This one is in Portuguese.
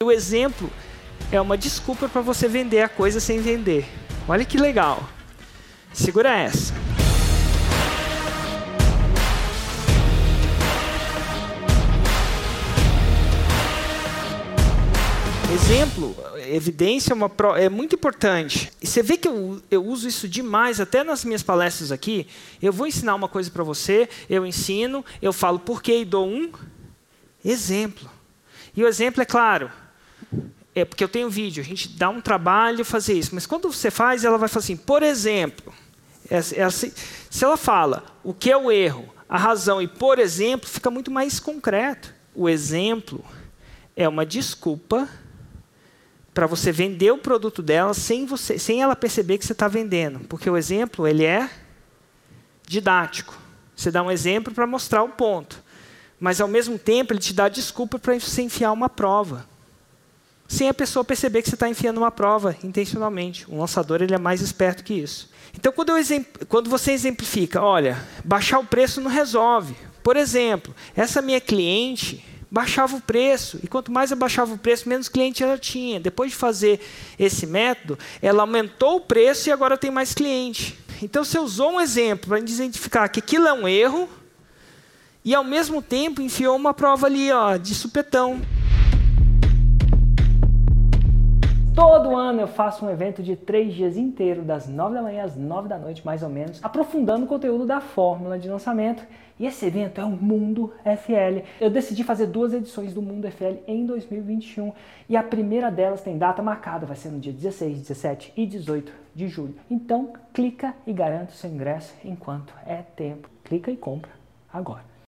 O exemplo é uma desculpa para você vender a coisa sem vender. Olha que legal. Segura essa. Exemplo, evidência é, uma pro, é muito importante. E você vê que eu, eu uso isso demais, até nas minhas palestras aqui. Eu vou ensinar uma coisa para você, eu ensino, eu falo por quê e dou um exemplo. E o exemplo é claro, é porque eu tenho vídeo, a gente dá um trabalho fazer isso. Mas quando você faz, ela vai falar assim, por exemplo, é, é assim, se ela fala o que é o erro, a razão e por exemplo, fica muito mais concreto. O exemplo é uma desculpa para você vender o produto dela sem, você, sem ela perceber que você está vendendo. Porque o exemplo ele é didático. Você dá um exemplo para mostrar o ponto. Mas, ao mesmo tempo, ele te dá desculpa para você enfiar uma prova. Sem a pessoa perceber que você está enfiando uma prova intencionalmente. Um lançador ele é mais esperto que isso. Então, quando, quando você exemplifica, olha, baixar o preço não resolve. Por exemplo, essa minha cliente, baixava o preço. E quanto mais eu baixava o preço, menos cliente ela tinha. Depois de fazer esse método, ela aumentou o preço e agora tem mais cliente. Então você usou um exemplo para identificar que aquilo é um erro e ao mesmo tempo enfiou uma prova ali, ó, de supetão. Todo ano eu faço um evento de três dias inteiro, das nove da manhã às nove da noite, mais ou menos, aprofundando o conteúdo da fórmula de lançamento. E esse evento é o Mundo FL. Eu decidi fazer duas edições do Mundo FL em 2021 e a primeira delas tem data marcada, vai ser no dia 16, 17 e 18 de julho. Então, clica e garanta o seu ingresso enquanto é tempo. Clica e compra agora.